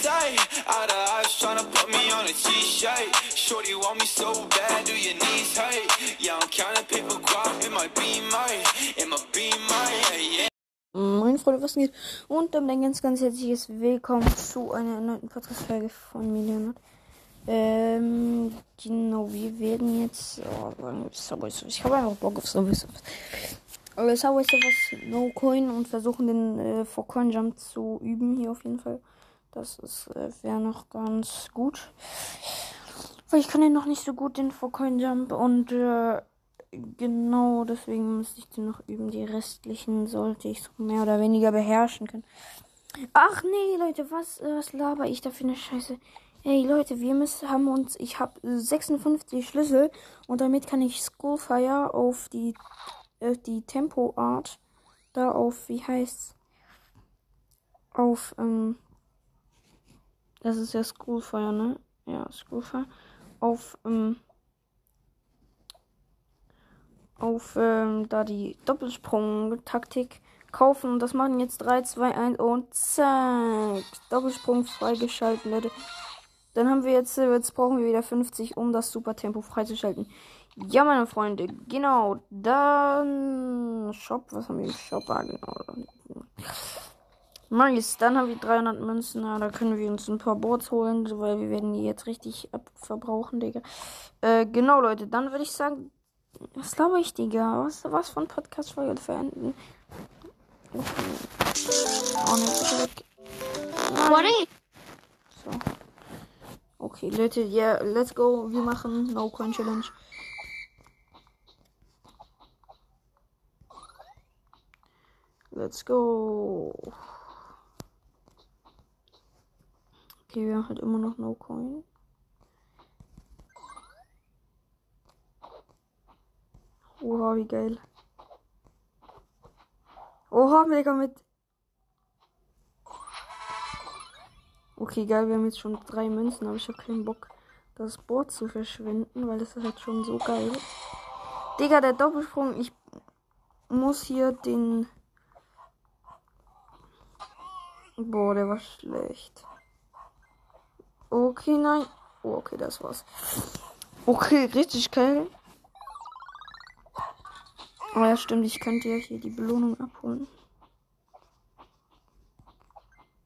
say? Out of eyes tryna put me on a t-shirt. Shorty want me so bad, do your knees hurt? Yeah, I'm counting paper guap in my beamer, in my beamer, yeah. Moin Freunde, was geht? Und damit ein ganz, ganz herzliches Willkommen zu einer erneuten Podcast-Folge von mir, Leonard. Ähm, genau, wir werden jetzt, oh, Subway Surfers. Ich habe einfach Bock auf Subway Surfers. Aber Subway Surfers No Coin und versuchen den äh, For Coin Jump zu üben hier auf jeden Fall. Das äh, wäre noch ganz gut. Weil ich kann den noch nicht so gut, den For Coin Jump und, äh, Genau, deswegen müsste ich den noch üben. Die restlichen sollte ich so mehr oder weniger beherrschen können. Ach nee, Leute, was, äh, was laber ich da für eine Scheiße? Hey Leute, wir müssen, haben uns, ich habe 56 Schlüssel und damit kann ich Skullfire auf die, äh, die Tempo Art, da auf, wie heißt's? Auf, ähm, das ist ja Skullfire, ne? Ja, Skullfire. Auf, ähm, auf ähm, da die Doppelsprung-Taktik kaufen. Und das machen jetzt 3, 2, 1 und zack. Doppelsprung freigeschalten, Leute. Dann haben wir jetzt, äh, jetzt brauchen wir wieder 50, um das Supertempo freizuschalten. Ja, meine Freunde, genau. Dann Shop, was haben wir im Shop? Ah, genau. Nice, dann haben wir 300 Münzen. Ja, da können wir uns ein paar Boards holen, weil wir werden die jetzt richtig abverbrauchen, Digga. Äh, genau, Leute, dann würde ich sagen, was glaube ich, Digga? Was, was von Podcast-Folge verenden? Okay. Oh, ne? So. Okay, Leute, yeah, let's go. Wir machen No Coin Challenge. Let's go. Okay, wir haben halt immer noch No Coin. Oha, wie geil. Oha, mega mit. Okay, geil, wir haben jetzt schon drei Münzen, aber ich habe keinen Bock, das Board zu verschwenden, weil das ist halt schon so geil. Digga, der Doppelsprung, ich muss hier den. Boah, der war schlecht. Okay, nein. Oh, okay, das war's. Okay, richtig geil. Oh ja, stimmt, ich könnte ja hier die Belohnung abholen.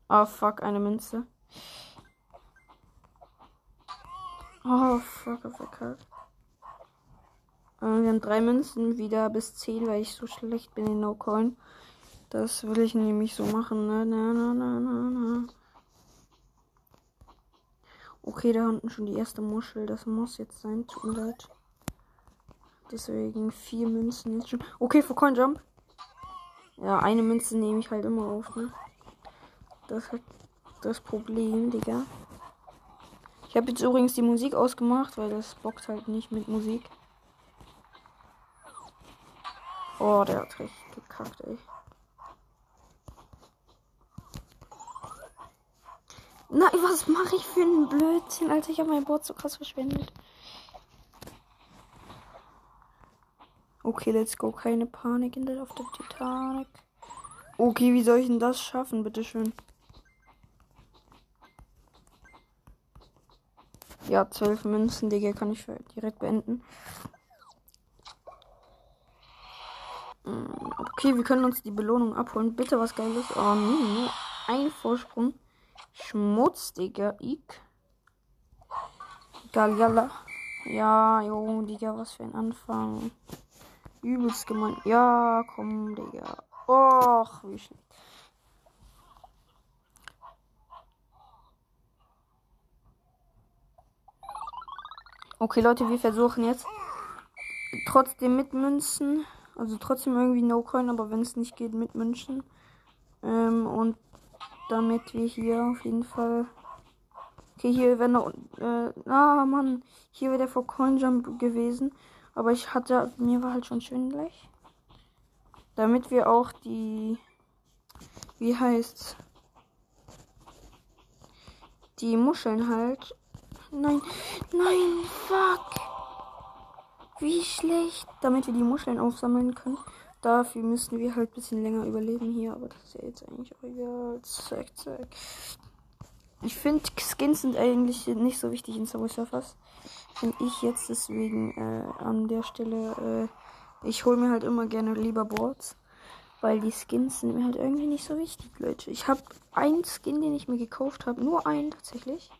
Oh fuck, eine Münze. Oh fuck, verkackt. Äh, wir haben drei Münzen wieder bis 10, weil ich so schlecht bin in No Coin. Das will ich nämlich so machen. Ne? Na, na, na, na, na. Okay, da unten schon die erste Muschel. Das muss jetzt sein. Tut mir leid. Deswegen vier Münzen jetzt schon. Okay, für Coin Jump. Ja, eine Münze nehme ich halt immer auf, ne? Das ist das Problem, Digga. Ich habe jetzt übrigens die Musik ausgemacht, weil das bockt halt nicht mit Musik. Oh, der hat richtig gekackt, ey. Nein, was mache ich für einen Blödsinn, Alter? Ich habe mein Board so krass verschwendet. Okay, let's go. Keine Panik in der, auf der Titanic. Okay, wie soll ich denn das schaffen? Bitteschön. Ja, zwölf Münzen, Digga, kann ich direkt beenden. Mm, okay, wir können uns die Belohnung abholen. Bitte was Geiles. Oh, nee, nur ein Vorsprung. Schmutz, Digga. Ik. Egal, Ja, jo, Digga, was für ein Anfang. Übelst gemein. Ja, komm, Digga. Och, wie schlecht. Okay, Leute, wir versuchen jetzt trotzdem mit Münzen. Also trotzdem irgendwie No Coin, aber wenn es nicht geht, mit Münzen. Ähm, und damit wir hier auf jeden Fall. Okay, hier wäre noch. Äh, ah, Mann. Hier wäre der vor Coin Jump gewesen. Aber ich hatte, mir war halt schon schön gleich. Damit wir auch die, wie heißt's? Die Muscheln halt. Nein, nein, fuck. Wie schlecht. Damit wir die Muscheln aufsammeln können. Dafür müssen wir halt ein bisschen länger überleben hier. Aber das ist ja jetzt eigentlich auch egal. Zack, zack. Ich finde, Skins sind eigentlich nicht so wichtig in Subway Surfers. Finde ich jetzt deswegen äh, an der Stelle. Äh, ich hole mir halt immer gerne lieber Boards. Weil die Skins sind mir halt irgendwie nicht so wichtig, Leute. Ich habe einen Skin, den ich mir gekauft habe. Nur einen tatsächlich.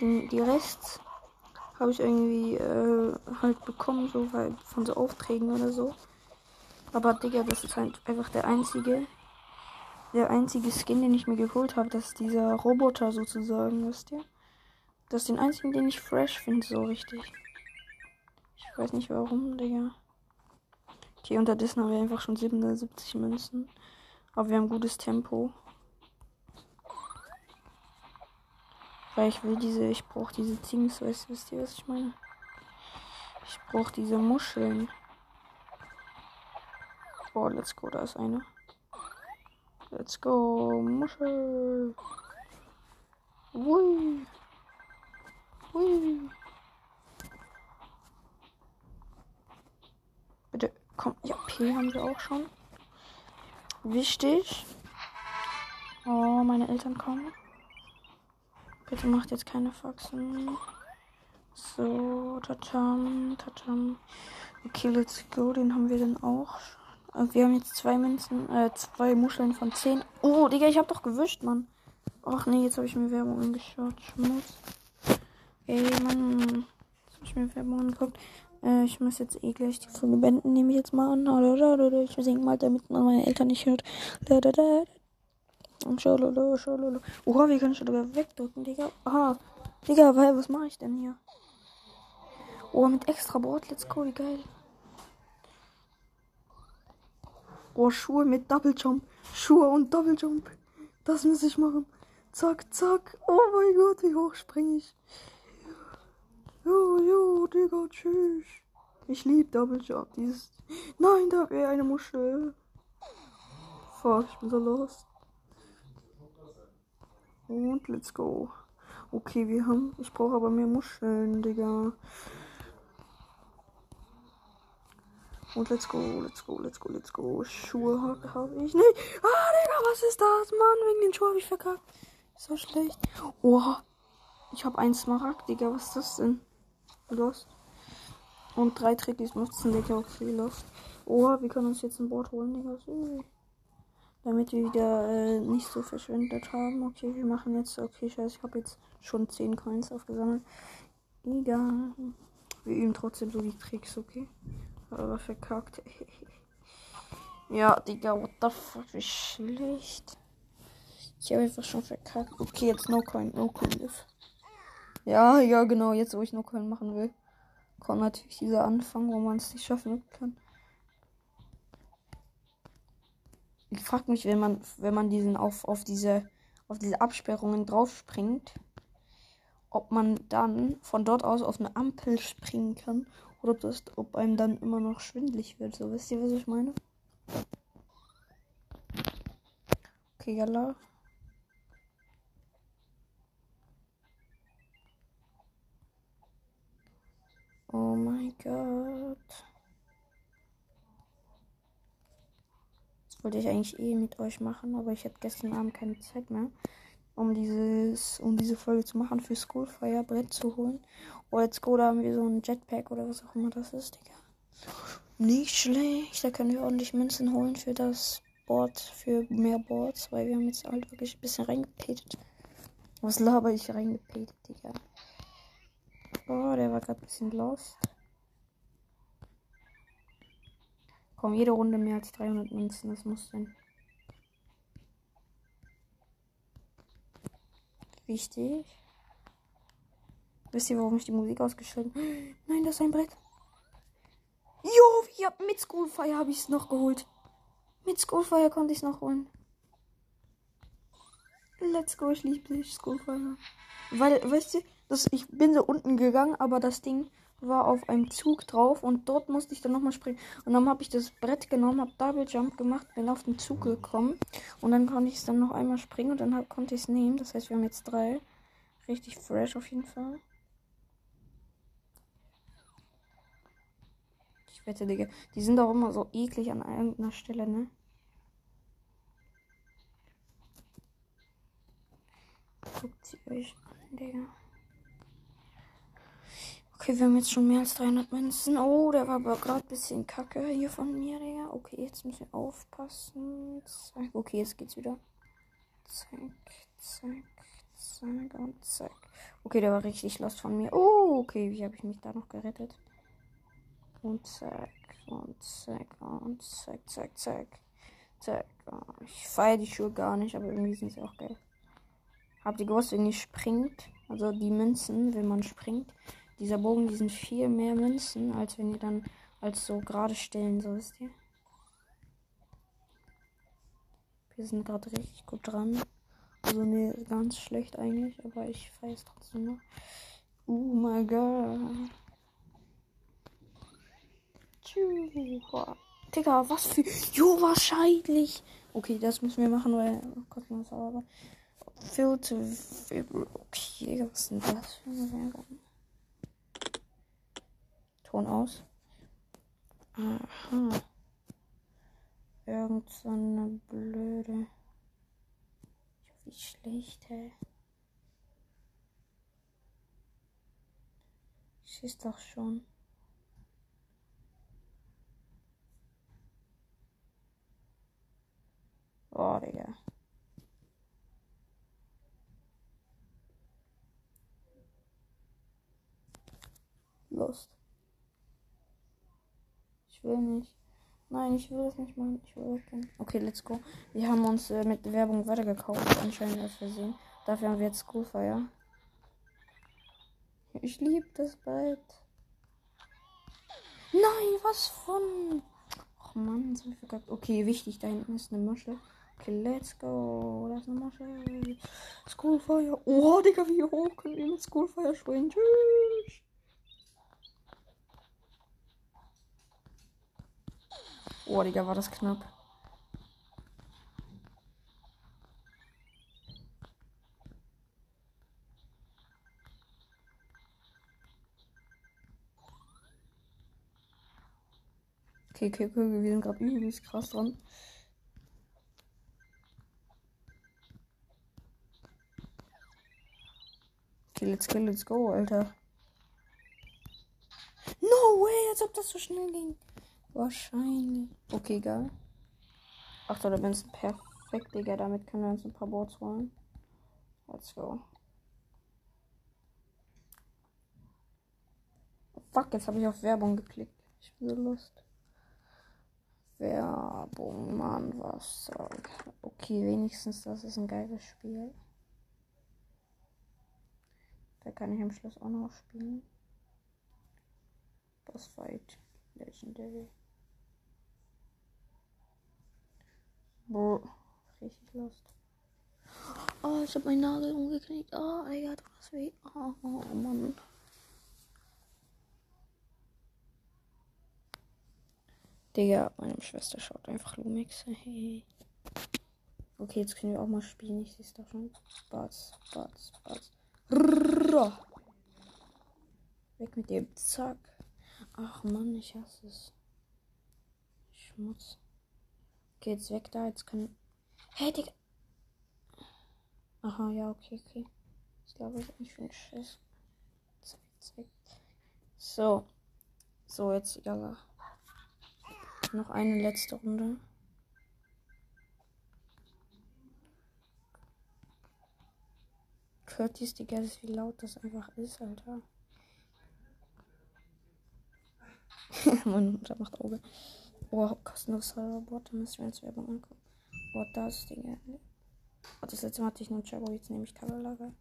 Den, die Rest habe ich irgendwie äh, halt bekommen, so weil von so Aufträgen oder so. Aber Digga, das ist halt einfach der einzige, der einzige Skin, den ich mir geholt habe. Das ist dieser Roboter sozusagen, wisst ihr? Das ist den einzigen, den ich fresh finde, so richtig. Ich weiß nicht warum, Digga. Okay, unterdessen haben wir einfach schon 770 Münzen. Aber wir haben gutes Tempo. Weil ich will diese, ich brauche diese Things, weißt, wisst ihr, was ich meine? Ich brauche diese Muscheln. Oh, let's go, da ist eine. Let's go, Muschel. Ui. Ui. Bitte, komm. Ja, P haben wir auch schon. Wichtig. Oh, meine Eltern kommen. Bitte macht jetzt keine Faxen. So, tatam, tatam. Okay, let's go. Den haben wir dann auch. Wir haben jetzt zwei Münzen, äh, zwei Muscheln von zehn. Oh, Digga, ich hab doch gewischt, Mann. Ach nee, jetzt habe ich mir Werbung angeschaut. Schmutz. Ey, Mann. Jetzt habe ich mir Werbung angeguckt. Äh, ich muss jetzt eh gleich die Folge beenden, nehme ich jetzt mal an. Ich singe mal, damit man meine Eltern nicht hört. Schololo, schololo. Oha, wie kann ich da wegdrücken, Digga? Aha. Digga, weil, was mache ich denn hier? Oh, mit extra Board, let's go, wie geil. Oh, Schuhe mit Double Jump. Schuhe und Double Jump. Das muss ich machen. Zack, zack. Oh mein Gott, wie hoch springe ich. Jo, jo, Digga, tschüss. Ich liebe Double Jump. Dieses. Nein, da wäre eine Muschel. Fuck, ich bin so lost. Und let's go. Okay, wir haben. Ich brauche aber mehr Muscheln, Digga. Und let's go, let's go, let's go, let's go. Schuhe habe hab ich nicht. Ah, Digga, was ist das? Mann, wegen den Schuhen habe ich verkackt. So schlecht. Oha. Ich habe einen Smaragd, Digga. Was ist das denn? Lost. Und drei Trickies nutzen, Digga. Okay, lost. Oha, wir können uns jetzt ein Board holen, Digga. Damit wir wieder äh, nicht so verschwendet haben. Okay, wir machen jetzt. Okay, scheiße, ich habe jetzt schon 10 Coins aufgesammelt. Egal. Wir üben trotzdem so die Tricks, okay? Aber verkackt. ja, Digga, what the fuck, wie schlecht. Ich habe einfach schon verkackt. Okay, jetzt No Coin, No Coin live. Ja, ja, genau, jetzt wo ich No Coin machen will. Kommt natürlich dieser Anfang, wo man es nicht schaffen kann. Ich frage mich, wenn man, wenn man diesen auf, auf diese, auf diese Absperrungen draufspringt, ob man dann von dort aus auf eine Ampel springen kann oder ob, das, ob einem dann immer noch schwindlig wird. So, wisst ihr, was ich meine? Okay, yalla. Oh mein Gott. Das wollte ich eigentlich eh mit euch machen, aber ich hatte gestern Abend keine Zeit mehr um dieses, um diese Folge zu machen, für Schoolfire Brett zu holen. Oh, jetzt da haben wir so ein Jetpack oder was auch immer das ist, Digga. Nicht schlecht. Da können wir ordentlich Münzen holen für das Board, für mehr Boards, weil wir haben jetzt halt wirklich ein bisschen reingepetet. Was laber ich reingepetet, Digga? Oh, der war gerade ein bisschen lost. Komm, jede Runde mehr als 300 Münzen, das muss sein. Wichtig. Wisst ihr, warum ich die Musik ausgeschaltet habe? Nein, das ist ein Brett. Jo, ich mit Schoolfire habe ich es noch geholt. Mit Schoolfire konnte ich es noch holen. Let's go, ich liebe Schoolfire. Weil, weißt du, das, ich bin so unten gegangen, aber das Ding war auf einem Zug drauf und dort musste ich dann nochmal springen. Und dann habe ich das Brett genommen, habe Double Jump gemacht, bin auf den Zug gekommen und dann konnte ich es dann noch einmal springen und dann hab, konnte ich es nehmen. Das heißt, wir haben jetzt drei. Richtig fresh auf jeden Fall. Ich wette, Digga, die sind auch immer so eklig an irgendeiner Stelle, ne? Guckt sie euch an, Digga. Okay, wir haben jetzt schon mehr als 300 Münzen. Oh, der war aber gerade ein bisschen kacke hier von mir, Digga. Okay, jetzt müssen wir aufpassen. Okay, jetzt geht's wieder. Zack, zack, zack und zack. Okay, der war richtig lost von mir. Oh, okay, wie habe ich mich da noch gerettet? Und zack, und zack, und zack, zack, zack. Zack. Ich feiere die Schuhe gar nicht, aber irgendwie sind sie auch geil. Habt ihr gewusst, wenn ihr springt, also die Münzen, wenn man springt, dieser Bogen, die sind viel mehr Münzen, als wenn ihr dann als so gerade stellen, so wisst ihr. Wir sind gerade richtig gut dran. Also ne, ganz schlecht eigentlich, aber ich feiere es trotzdem noch. Oh mein Gott. Digga, was für. Jo, wahrscheinlich. Okay, das müssen wir machen, weil. Oh Gott, was aber. Filter. Okay, was ist denn das für eine Werbung? Ton aus. Aha. Irgend so eine blöde. Wie schlecht, hä? Ich ist doch schon. Oh, Digga. Lust. Will nicht. Nein, ich will das nicht machen. Ich will weggehen. Okay, let's go. Wir haben uns äh, mit Werbung weitergekauft, anscheinend aus Versehen. Dafür haben wir jetzt Schoolfire. Ich liebe das bald. Nein, was von? Ach man, so verkackt. Okay, wichtig, da hinten ist eine Muschel. Okay, let's go. Da ist eine Muschel. Schoolfire. Oh, Digga, wie hoch können wir mit Schoolfire springen? Tschüss. Oh, Digga, war das knapp. Okay, okay, okay, wir sind gerade übelst krass dran. Okay, let's go, let's go, Alter. No way, als ob das so schnell ging. Wahrscheinlich. Okay, geil. Ach da bin ich perfekt, Digga. Damit können wir uns ein paar Boards holen. Let's go. Fuck, jetzt habe ich auf Werbung geklickt. Ich bin so lust. Werbung, Mann, was soll. Okay, wenigstens das ist ein geiles Spiel. Da kann ich am Schluss auch noch spielen. Boss Fight Legendary. Boah, richtig lost. Oh, ich hab meinen Nagel umgeknickt. Oh, du hast weh. Oh, oh, Mann. Digga, meine Schwester schaut einfach Lumix. Hey. Okay, jetzt können wir auch mal spielen. Ich sehe es doch schon. Batz, Batz, Batz. Weg mit dem. Zack. Ach Mann, ich hasse es. Schmutz. Okay, jetzt weg da. Jetzt kann. Hey, Digga. Aha, ja, okay, okay. Ich glaube, ich bin für Schiss. Zack, zack. So. So, jetzt ja. Noch eine letzte Runde. Curtis, Digga, ist wie laut das einfach ist, Alter. Meine Mutter macht Auge. Oh, kostenlos Serverbot. Da müssen wir uns Werbung angucken. Oh, das Ding. Oh, das letzte Mal hatte ich nur Jabo, jetzt nehme ich Tabelage.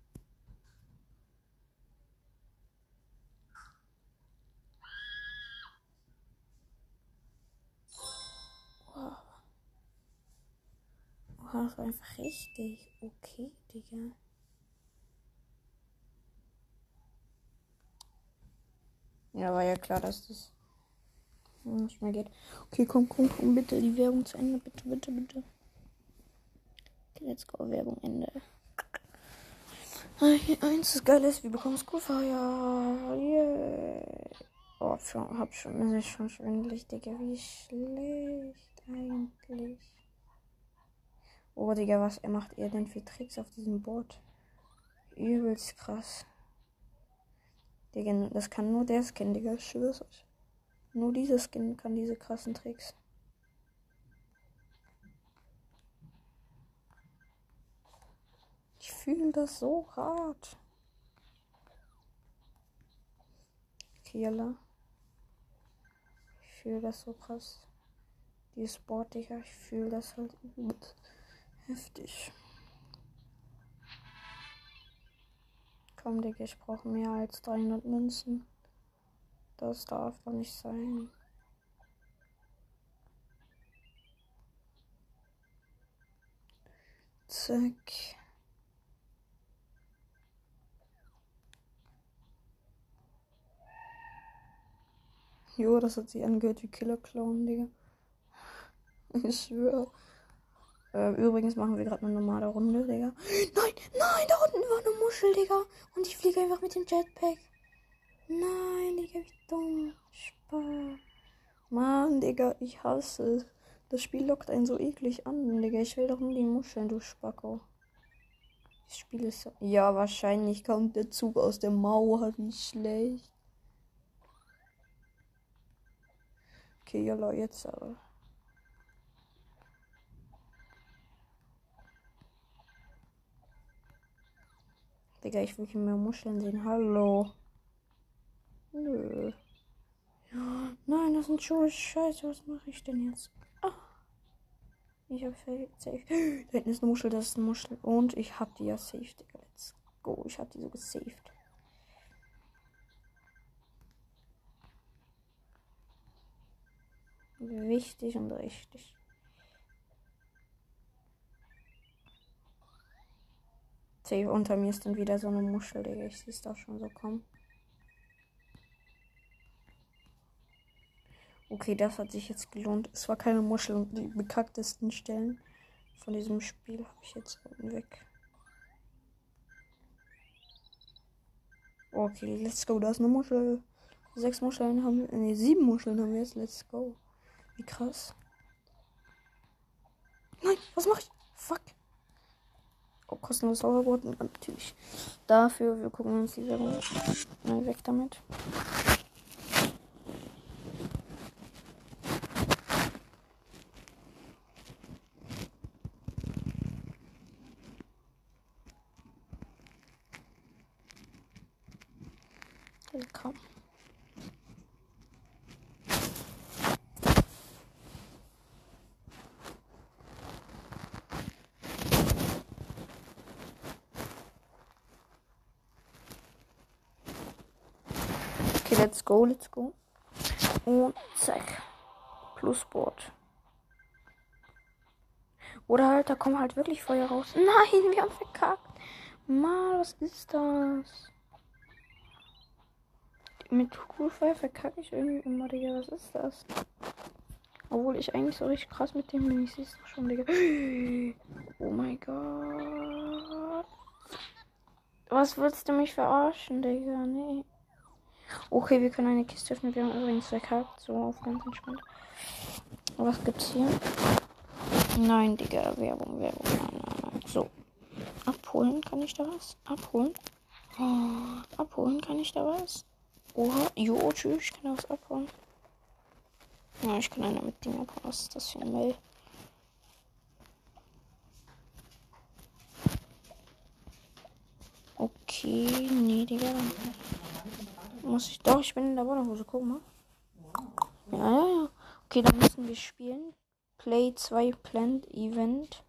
Wow. Oh, das war einfach richtig. Okay, Digga. Ja, war ja klar, dass das nicht mehr geht. Okay, komm, komm, komm, bitte die Werbung zu Ende. Bitte, bitte, bitte. Okay, let's go, Werbung Ende. Eins ist geil ist, wir bekommen Schoolfire. Yeah. Oh, schon, hab schon, ist schon schwindelig, Digga. Wie schlecht eigentlich. Oh, Digga, was macht er denn für Tricks auf diesem Board? Übelst krass. Digga, das kann nur der Skin, Digga. Ich schwör's euch. Nur dieser Skin kann diese krassen Tricks. Ich fühle das so hart. Killer. Ich fühle das so krass. Die Sport, ich fühle das halt heftig. Komm, Digga, ich brauche mehr als 300 Münzen. Das darf doch nicht sein. Zack. Jo, das hat sich angehört wie Killer Clown, Digga. Ich schwöre. Äh, übrigens machen wir gerade eine normale Runde, Digga. Nein, nein, da unten war eine Muschel, Digga. Und ich fliege einfach mit dem Jetpack. Nein, Digga, wie dumm. Spaß. Mann, Digga, ich hasse es. Das Spiel lockt einen so eklig an, Digga. Ich will doch nur die Muscheln, du Spacko. Das Spiel ist so. Ja, wahrscheinlich kommt der Zug aus der Mauer. Wie schlecht. Okay, ja, jetzt aber. Digga, ich will hier mehr Muscheln sehen. Hallo. Nö. Nein, das sind Schuhe. Scheiße, was mache ich denn jetzt? Ah. Ich habe safe. Da hinten ist eine Muschel, das ist eine Muschel. Und ich habe die ja safe, Digga. Let's go. Ich habe die so gesaved. Wichtig und richtig. Unter mir ist dann wieder so eine Muschel, Digga. Ich sehe es doch schon so kommen. Okay, das hat sich jetzt gelohnt. Es war keine Muschel und die bekacktesten Stellen von diesem Spiel habe ich jetzt weg. Okay, let's go. Da ist eine Muschel. Sechs Muscheln haben wir. Ne, sieben Muscheln haben wir jetzt. Let's go. Wie krass. Nein, was mache ich? Fuck. Oh, kostenlos Sauerboten. Natürlich. Dafür, wir gucken uns die Werbung. Nein, weg damit. Willkommen. Okay, let's go, let's go. Und zack. Plusboard. Oder halt, da kommen halt wirklich Feuer raus. Nein, wir haben verkackt. Mal, was ist das? Mit Kugelfeuer verkacke ich irgendwie immer, Digga. Was ist das? Obwohl ich eigentlich so richtig krass mit dem bin. Ich sehe es schon, Digga. Oh mein Gott. Was willst du mich verarschen, Digga? Nee. Okay, wir können eine Kiste öffnen. Wir haben übrigens verkackt. So auf ganz entspannt. Was gibt's hier? Nein, Digga. Werbung, Werbung. Nein, nein, nein. So. Abholen kann ich da was? Abholen? Oh, abholen kann ich da was? Oha, jo, tschüss, ich kann da was abholen. Ja, ich kann einer mit Ding abholen. Was ist das für ein Mail? Okay, nee, Digga. Muss ich. Doch, ich bin in der Wohnhose. Guck mal. Ja, ja, ja. Okay, dann müssen wir spielen. Play 2 Plant Event.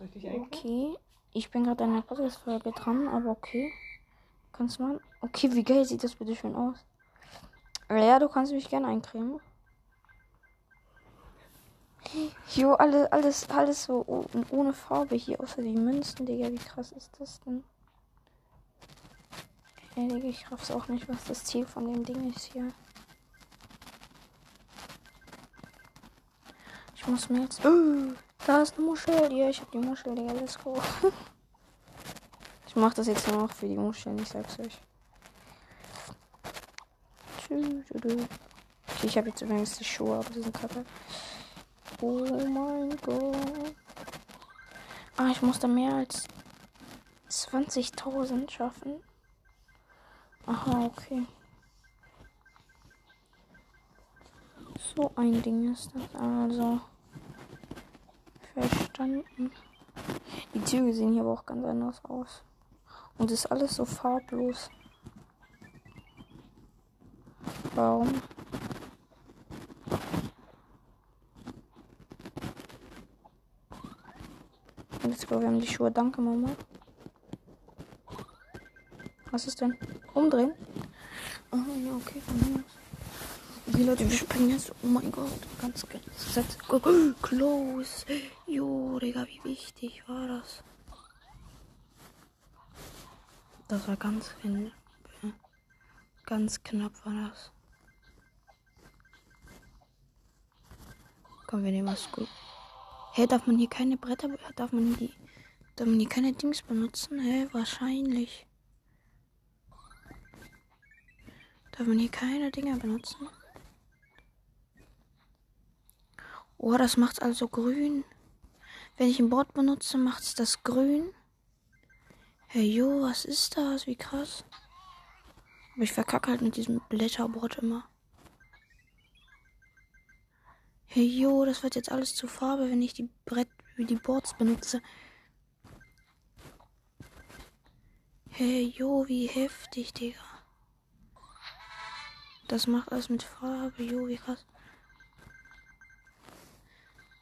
Okay. Ich bin gerade an der Podcast-Folge dran, aber okay. Kannst du mal. Okay, wie geil sieht das bitte schön aus? Ja, du kannst mich gerne eincremen. Jo, alles, alles, alles so oh- ohne Farbe hier, außer die Münzen, Digga. Wie krass ist das denn? Ey, Digga, ich raff's auch nicht, was das Ziel von dem Ding ist hier. Ich muss mir jetzt. Oh, da ist eine Muschel. Ja, ich hab die Muschel, Digga. Let's go. ich mach das jetzt nur noch für die Muscheln, ich sag's euch. Ich habe jetzt übrigens die Schuhe, aber die sind kacke. Oh mein Gott. Ah, ich muss da mehr als 20.000 schaffen. Aha, okay. So ein Ding ist das also. Verstanden. Die Züge sehen hier aber auch ganz anders aus. Und ist alles so farblos. Warum? Let's go, wir haben die Schuhe. Danke, Mama. Was ist denn? Umdrehen? Oh, ja, okay. Okay, Leute, wir springen jetzt. Oh mein Gott, ganz gesetzt. Close. Jo, Digga, wie wichtig war das? Das war ganz knapp. Ganz knapp war das. Komm, wir nehmen was gut. Hä, darf man hier keine Bretter, darf man die, darf man hier keine Dings benutzen? Hä, wahrscheinlich. Darf man hier keine Dinger benutzen? Oh, das macht's also grün. Wenn ich ein Board benutze, macht's das grün. Hey, jo, was ist das? Wie krass. Aber ich verkacke halt mit diesem Blätterboard immer. Hey, jo, das wird jetzt alles zu Farbe, wenn ich die Brett, die Boards benutze. Hey, jo, wie heftig, Digga. Das macht alles mit Farbe, jo, wie krass.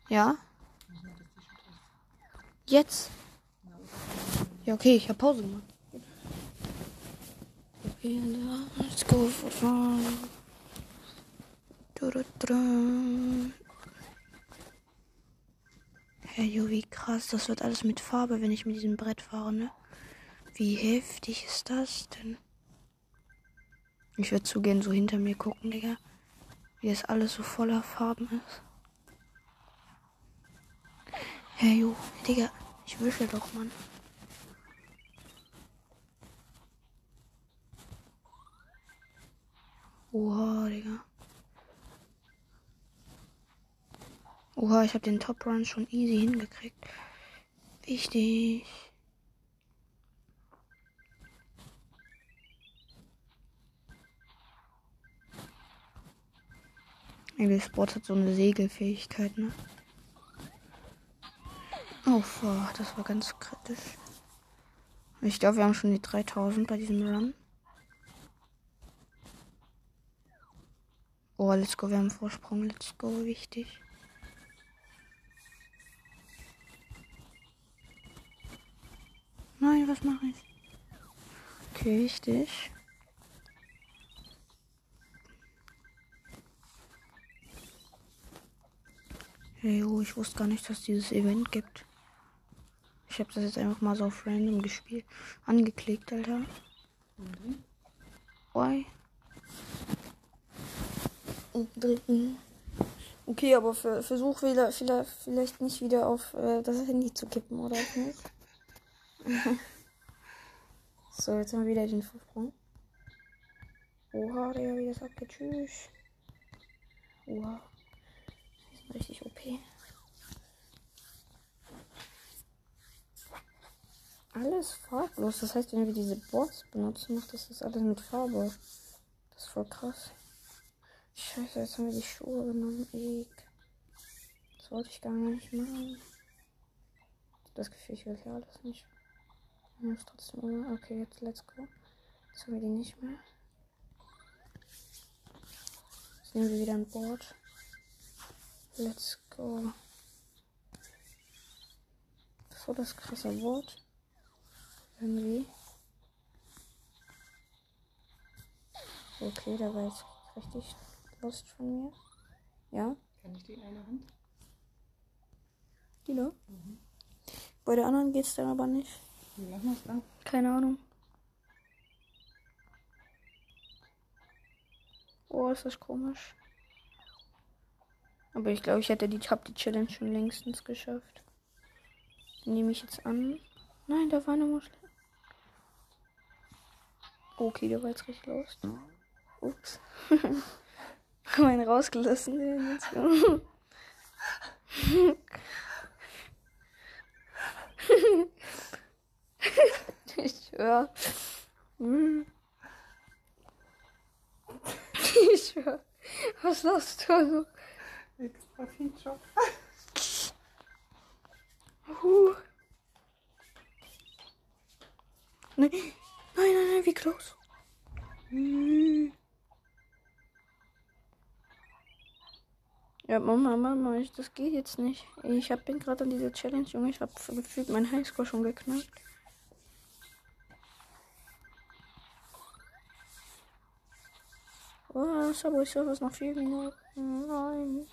Ja? Jetzt? Ja, okay, ich habe Pause gemacht. Okay, let's go for fun. Hey, jo, wie krass. Das wird alles mit Farbe, wenn ich mit diesem Brett fahre, ne? Wie heftig ist das denn? Ich würde zugehen, so hinter mir gucken, Digga. Wie es alles so voller Farben ist. Hey, jo, Digga, ich wische doch, Mann. Oha, Digga. Oha, ich habe den Top Run schon easy hingekriegt. Wichtig. Irgendwie Sport hat so eine Segelfähigkeit, ne? Oh, das war ganz kritisch. Ich glaube, wir haben schon die 3000 bei diesem Run. Oh, let's go, wir haben Vorsprung, let's go, wichtig. Nein, was mache ich? Okay, wichtig. Hey, oh, ich wusste gar nicht, dass dieses Event gibt. Ich habe das jetzt einfach mal so auf random gespielt. Angeklickt, Alter. Mhm. Why? Okay, aber für, versuch wieder, vielleicht, vielleicht nicht wieder auf äh, das Handy zu kippen, oder nicht? so, jetzt haben wir wieder den Vorsprung. Oha, der wie das abgeht. Tschüss. Oha. Richtig OP. Alles farblos. Das heißt, wenn wir diese Boards benutzen, macht das das alles mit Farbe. Das ist voll krass. Scheiße, jetzt haben wir die Schuhe genommen. Eek. Das wollte ich gar nicht machen. Das Gefühl, ich will hier alles nicht. Ich muss trotzdem. Okay, jetzt let's go. Jetzt haben wir die nicht mehr. Jetzt nehmen wir wieder ein Board. Let's go. So das krasse Wort. Irgendwie. Okay, da war jetzt richtig lost von mir. Ja. Kann ich die in einer Hand? Die da? Mhm. Bei der anderen geht's dann aber nicht. Wie machen wir es dann? Keine Ahnung. Oh, ist das komisch. Aber ich glaube, ich hätte die, hab die Challenge schon längstens geschafft. Nehme ich jetzt an. Nein, da war eine Muschel. Okay, der war jetzt richtig los. Ups. Meinen rausgelassen. Den schwör. Hm. Ich schwör. Was lachst du also? Extra Feature. Huh. Nein, nein, nein, nein, wie close. Ja, Mama, Mama, ich, das geht jetzt nicht. Ich hab, bin gerade an dieser Challenge, Junge. Ich hab gefühlt meinen Highscore schon geknackt. Oh, Subway Surfers noch vier Minuten. Nein.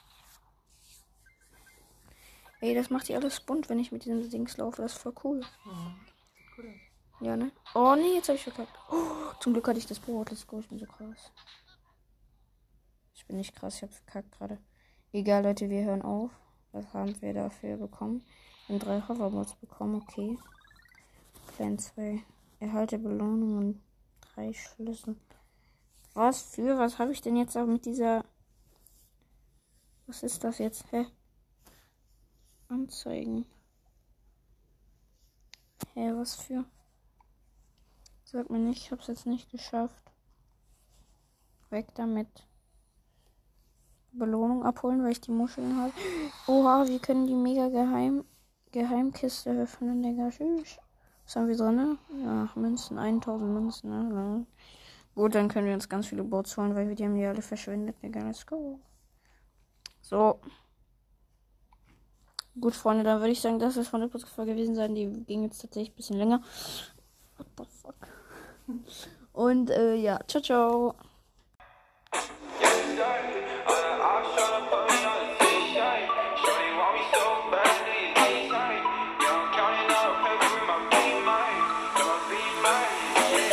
Ey, das macht die alles bunt, wenn ich mit diesem Dings laufe. Das ist voll cool. Cool. Ja, ne? Oh, nee, jetzt hab ich verkackt. Oh, zum Glück hatte ich das Brot. Let's go, ich bin so krass. Ich bin nicht krass, ich hab verkackt gerade. Egal, Leute, wir hören auf. Was haben wir dafür bekommen? Wir haben drei Hoverboards bekommen, okay. Plan 2. Erhalte Belohnung und drei Schlüssel. Was für? Was habe ich denn jetzt auch mit dieser. Was ist das jetzt? Hä? Anzeigen. Hä, was für? Sag mir nicht, ich hab's jetzt nicht geschafft. Weg damit. Belohnung abholen, weil ich die Muscheln habe. Oha, wir können die mega geheim Geheimkiste öffnen, Digga. Tschüss. Was haben wir drin? Ja, Münzen, 1000 Münzen. Ne? Gut, dann können wir uns ganz viele Boards holen, weil wir die haben die alle verschwendet. Digga, let's go. So. Gut, Freunde, dann würde ich sagen, das ist von der Podcast gewesen sein. Die ging jetzt tatsächlich ein bisschen länger. What the fuck? Und äh, ja, ciao, ciau. Oh,